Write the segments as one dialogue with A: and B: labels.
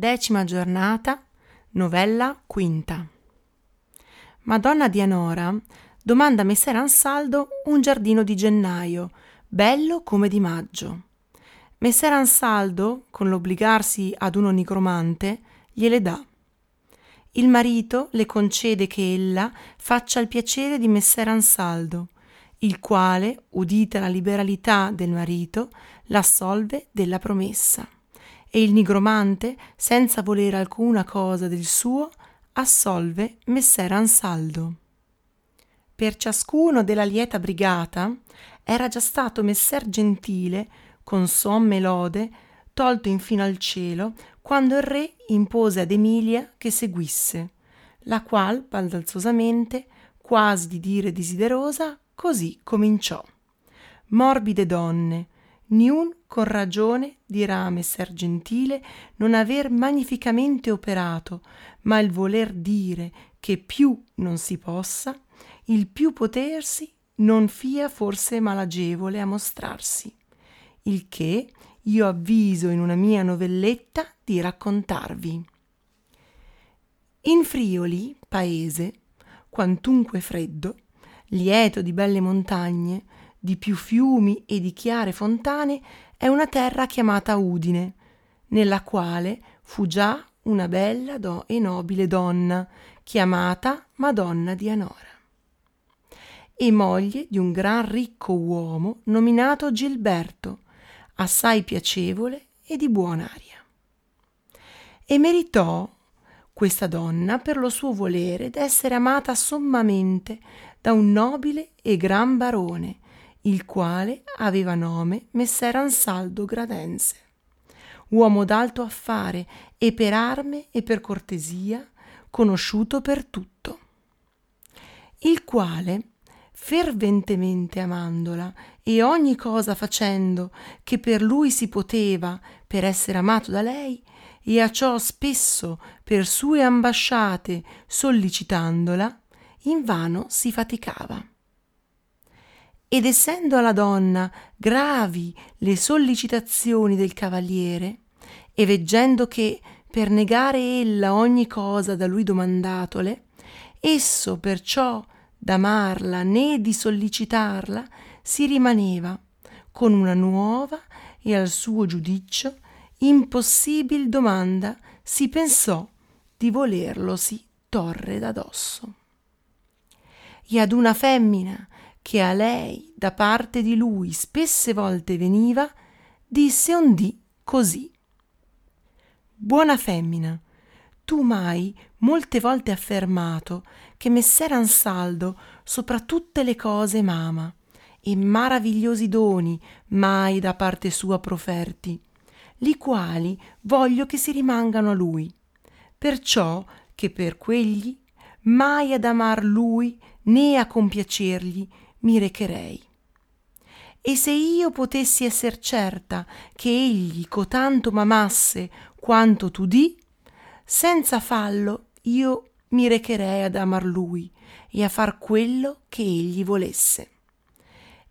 A: Decima giornata, novella quinta. Madonna Dianora domanda a messer Ansaldo un giardino di gennaio, bello come di maggio. Messer Ansaldo, con l'obbligarsi ad uno nigromante, gliele dà. Il marito le concede che ella faccia il piacere di messer Ansaldo, il quale, udita la liberalità del marito, l'assolve della promessa. E il nigromante, senza volere alcuna cosa del suo, assolve messer Ansaldo. Per ciascuno della lieta brigata era già stato messer Gentile, con somme lode, tolto infino al cielo, quando il re impose ad Emilia che seguisse, la qual, baldanzosamente, quasi di dire desiderosa, così cominciò. Morbide donne, niun con ragione dirà messer Gentile non aver magnificamente operato, ma il voler dire che più non si possa, il più potersi non fia forse malagevole a mostrarsi, il che io avviso in una mia novelletta di raccontarvi. In Friuli, paese, quantunque freddo, lieto di belle montagne, di più fiumi e di chiare fontane, è una terra chiamata Udine, nella quale fu già una bella do- e nobile donna, chiamata Madonna di Anora, e moglie di un gran ricco uomo nominato Gilberto, assai piacevole e di buon'aria. E meritò questa donna per lo suo volere d'essere amata sommamente da un nobile e gran barone, il quale aveva nome Messer Ansaldo Gradense, uomo d'alto affare e per arme e per cortesia conosciuto per tutto, il quale ferventemente amandola e ogni cosa facendo che per lui si poteva per essere amato da lei, e a ciò spesso per sue ambasciate sollicitandola, invano si faticava. Ed essendo alla donna gravi le sollicitazioni del cavaliere, e veggendo che per negare ella ogni cosa da lui domandatole, esso perciò d'amarla né di sollicitarla si rimaneva con una nuova e al suo giudicio impossibil domanda si pensò di volerlosi torre da dosso. E ad una femmina che a lei da parte di lui spesse volte veniva, disse un dì così. Buona femmina, tu mai molte volte affermato che messer Ansaldo sopra tutte le cose mama e maravigliosi doni mai da parte sua proferti, li quali voglio che si rimangano a lui, perciò che per quegli mai ad amar lui né a compiacergli mi recherei. E se io potessi esser certa che egli cotanto m'amasse quanto tu di, senza fallo io mi recherei ad amar lui e a far quello che egli volesse.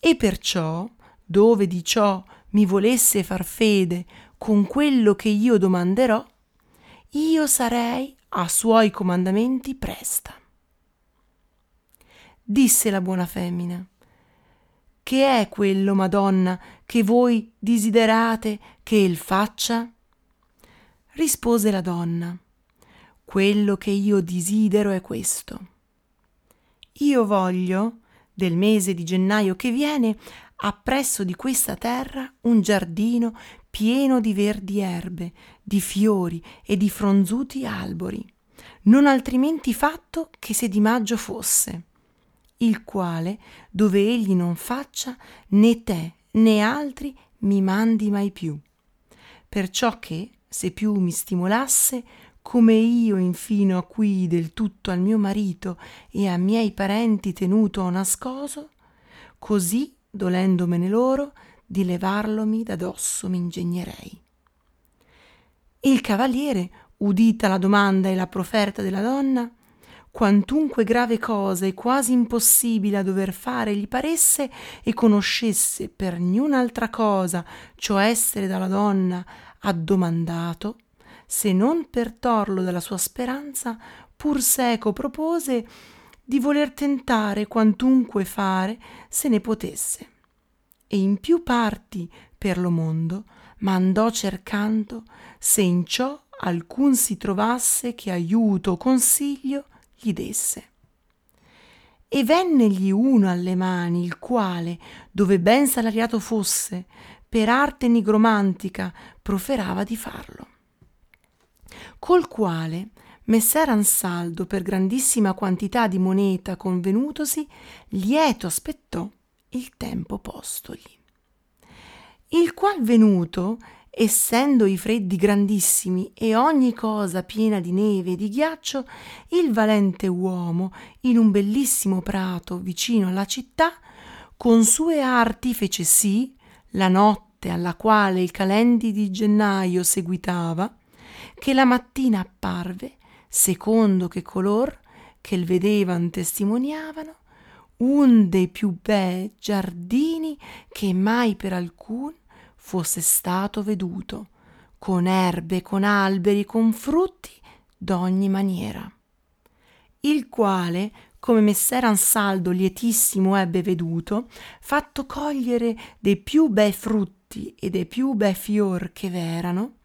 A: E perciò, dove di ciò mi volesse far fede con quello che io domanderò, io sarei a suoi comandamenti presta. Disse la buona femmina, che è quello, Madonna, che voi desiderate che il faccia? Rispose la donna, quello che io desidero è questo. Io voglio, del mese di gennaio che viene, appresso di questa terra un giardino pieno di verdi erbe, di fiori e di fronzuti albori, non altrimenti fatto che se di maggio fosse, il quale, dove egli non faccia, né te né altri mi mandi mai più. Perciò che, se più mi stimolasse, come io infino a qui del tutto al mio marito e a miei parenti tenuto ho nascoso, così, dolendomene loro, di levarlomi da dosso m'ingegnerei. Il cavaliere, udita la domanda e la proferta della donna, quantunque grave cosa e quasi impossibile a dover fare gli paresse e conoscesse per niun'altra cosa ciò essere dalla donna addomandato, se non per torlo della sua speranza, pur seco propose di voler tentare quantunque fare se ne potesse. E in più parti per lo mondo mandò cercando se in ciò alcun si trovasse che aiuto o consiglio gli desse. E vennegli uno alle mani, il quale, dove ben salariato fosse, per arte nigromantica proferava di farlo. Col quale messer Ansaldo per grandissima quantità di moneta convenutosi, lieto aspettò il tempo postogli. Il qual venuto, essendo i freddi grandissimi e ogni cosa piena di neve e di ghiaccio, il valente uomo, in un bellissimo prato vicino alla città, con sue arti fece sì la notte alla quale il calendi di gennaio seguitava, che la mattina apparve, secondo che color che il vedevan testimoniavano, un dei più bei giardini che mai per alcun fosse stato veduto, con erbe, con alberi, con frutti d'ogni maniera. Il quale, come messer Ansaldo lietissimo ebbe veduto, fatto cogliere dei più bei frutti e dei più bei fior che v'erano,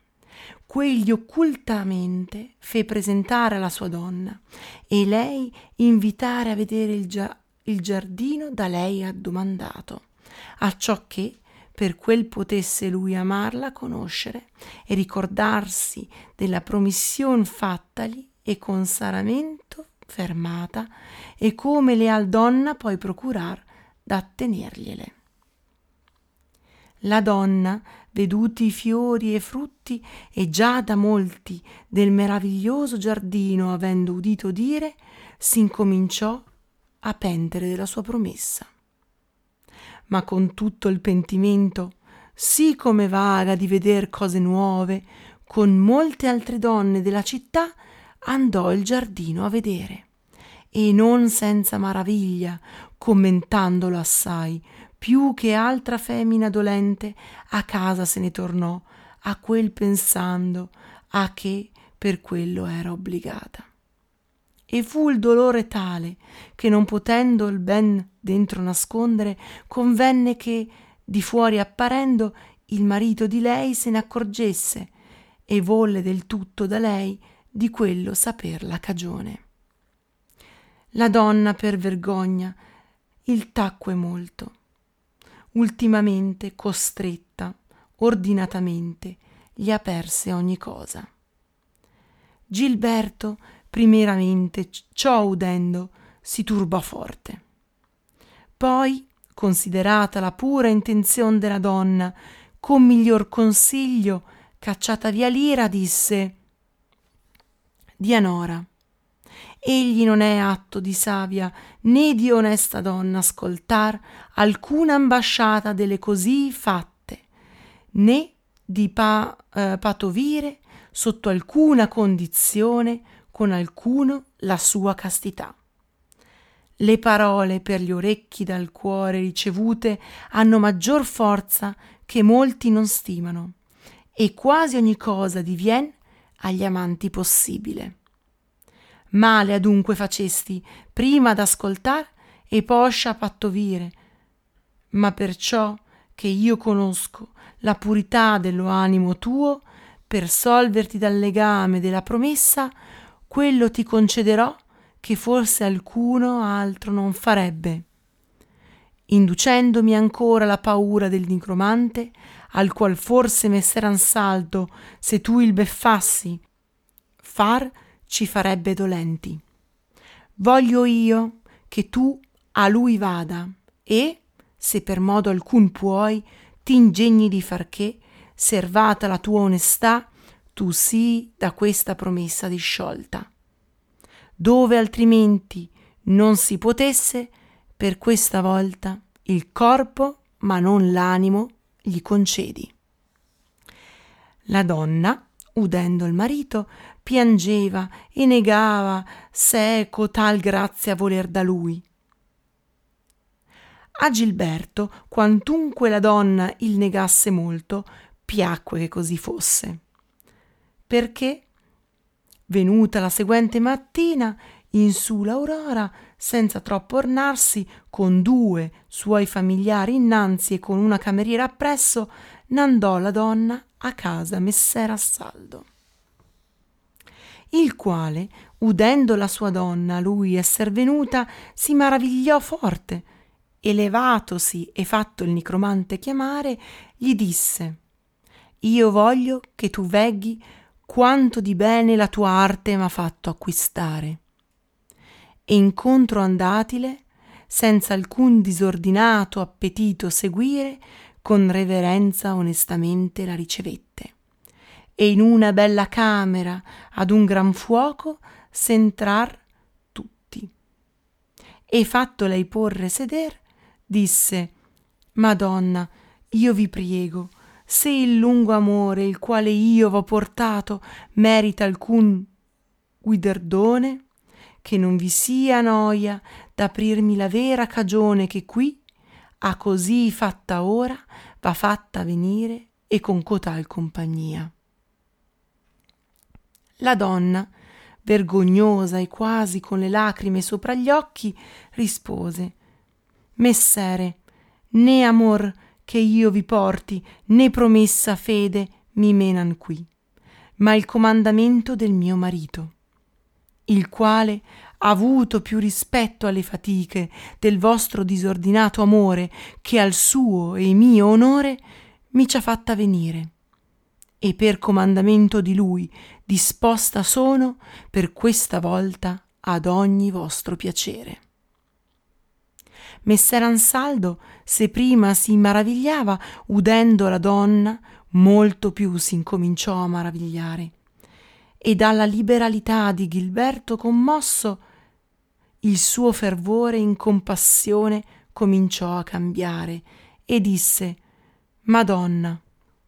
A: quegli occultamente fe presentare alla sua donna e lei invitare a vedere il, gia- il giardino da lei addomandato, acciò che per quel potesse lui amarla conoscere e ricordarsi della promission fattagli e con saramento fermata e come leal donna poi procurar d'attenergliele. La donna veduti i fiori e frutti e già da molti del meraviglioso giardino avendo udito dire, s'incominciò a pentere della sua promessa. Ma con tutto il pentimento, sì come vaga di veder cose nuove, con molte altre donne della città andò il giardino a vedere e non senza maraviglia, commentandolo assai, più che altra femmina dolente a casa se ne tornò, a quel pensando, a che per quello era obbligata. E fu il dolore tale che non potendo il ben dentro nascondere, convenne che, di fuori apparendo, il marito di lei se ne accorgesse e volle del tutto da lei di quello saper la cagione. La donna per vergogna il tacque molto ultimamente costretta, ordinatamente, gli aperse ogni cosa. Gilberto, primeramente, ciò udendo, si turbò forte. Poi, considerata la pura intenzione della donna, con miglior consiglio, cacciata via l'ira, disse Dianora, egli non è atto di savia né di onesta donna ascoltar alcuna ambasciata delle così fatte, né di pa, eh, patovire sotto alcuna condizione con alcuno la sua castità. Le parole per gli orecchi dal cuore ricevute hanno maggior forza che molti non stimano, e quasi ogni cosa divien agli amanti possibile. Male adunque facesti, prima d'ascoltar e poscia pattovire, ma perciò che io conosco la purità dello animo tuo, per solverti dal legame della promessa, quello ti concederò che forse alcuno altro non farebbe. Inducendomi ancora la paura del nigromante, al qual forse messer Ansaldo, se tu il beffassi, far ci farebbe dolenti. Voglio io che tu a lui vada e, se per modo alcun puoi, t'ingegni di far che, servata la tua onestà, tu sii da questa promessa disciolta. Dove altrimenti non si potesse, per questa volta il corpo, ma non l'animo, gli concedi. La donna, udendo il marito, piangeva e negava seco tal grazia voler da lui. A Gilberto, quantunque la donna il negasse molto, piacque che così fosse. Perché, venuta la seguente mattina, in su l'aurora, senza troppo ornarsi, con due suoi familiari innanzi e con una cameriera appresso, n'andò la donna a casa messera Assaldo. Il quale, udendo la sua donna lui esser venuta, si maravigliò forte, e levatosi e fatto il nicromante chiamare, gli disse Io voglio che tu veghi quanto di bene la tua arte m'ha fatto acquistare e incontro andatile, senza alcun disordinato appetito seguire, con reverenza onestamente la ricevette. E in una bella camera ad un gran fuoco s'entrar tutti. E fatto lei porre seder, disse Madonna, io vi priego, se il lungo amore il quale io v'ho portato merita alcun guiderdone, che non vi sia noia d'aprirmi la vera cagione che qui, a così fatta ora, va fatta venire e con cotal compagnia. La donna, vergognosa e quasi con le lacrime sopra gli occhi, rispose Messere, né amor che io vi porti, né promessa fede mi menan qui, ma il comandamento del mio marito il quale avuto più rispetto alle fatiche del vostro disordinato amore che al suo e mio onore mi ci ha fatta venire. E per comandamento di lui disposta sono per questa volta ad ogni vostro piacere. Messer Ansaldo, se prima si maravigliava, udendo la donna, molto più si incominciò a maravigliare. E dalla liberalità di Gilberto commosso, il suo fervore in compassione cominciò a cambiare e disse Madonna,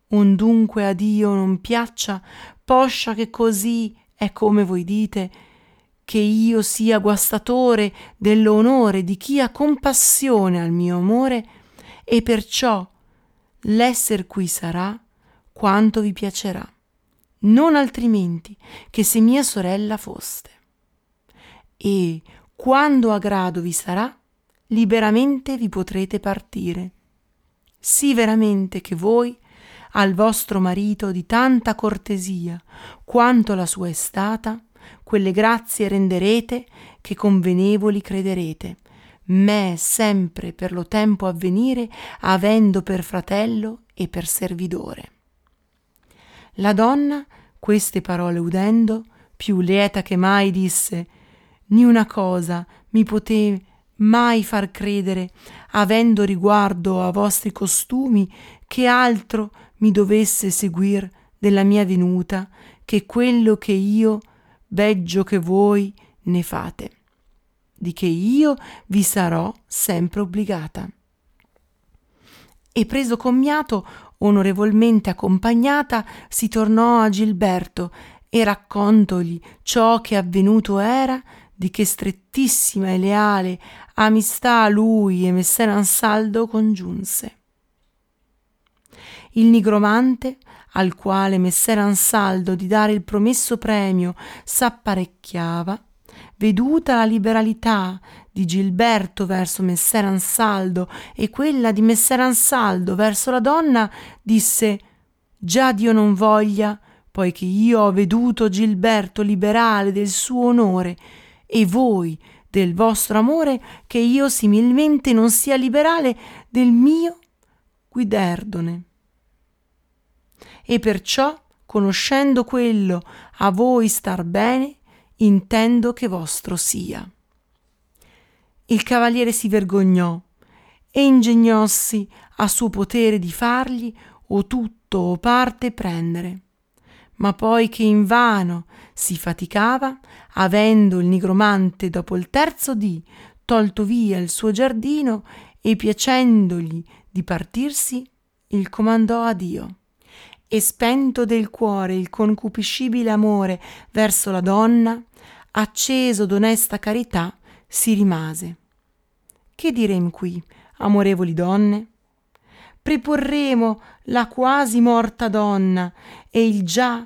A: ondunque a Dio non piaccia, poscia che così è come voi dite, che io sia guastatore dell'onore di chi ha compassione al mio amore, e perciò l'esser qui sarà quanto vi piacerà non altrimenti che se mia sorella foste. E quando a grado vi sarà, liberamente vi potrete partire. Sì veramente che voi, al vostro marito di tanta cortesia quanto la sua è stata, quelle grazie renderete che convenevoli crederete, me sempre per lo tempo avvenire avendo per fratello e per servidore. La donna, queste parole udendo, più lieta che mai disse Ni una cosa mi poté mai far credere, avendo riguardo a vostri costumi, che altro mi dovesse seguir della mia venuta che quello che io, veggio che voi, ne fate, di che io vi sarò sempre obbligata. E preso commiato onorevolmente accompagnata, si tornò a Gilberto e raccontogli ciò che avvenuto era, di che strettissima e leale amistà lui e messer Ansaldo congiunse. Il nigromante, al quale messer Ansaldo di dare il promesso premio s'apparecchiava, veduta la liberalità di Gilberto verso messer Ansaldo e quella di messer Ansaldo verso la donna, disse Già Dio non voglia, poiché io ho veduto Gilberto liberale del suo onore e voi del vostro amore, che io similmente non sia liberale del mio guiderdone. E perciò, conoscendo quello a voi star bene, intendo che vostro sia. Il cavaliere si vergognò e ingegnossi a suo potere di fargli o tutto o parte prendere. Ma poi che invano si faticava, avendo il nigromante dopo il terzo dì tolto via il suo giardino e piacendogli di partirsi, il comandò a Dio. E spento del cuore il concupiscibile amore verso la donna, acceso d'onesta carità, si rimase. Che direm qui, amorevoli donne? Preporremo la quasi morta donna e il già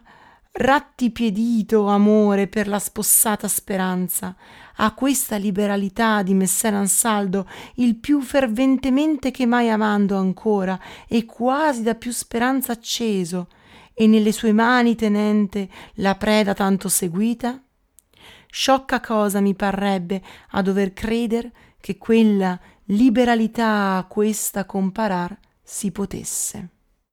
A: rattipiedito amore per la spossata speranza, a questa liberalità di messer Ansaldo, il più ferventemente che mai amando ancora, e quasi da più speranza acceso, e nelle sue mani tenente la preda tanto seguita? Sciocca cosa mi parrebbe a dover creder che quella liberalità a questa comparar si potesse.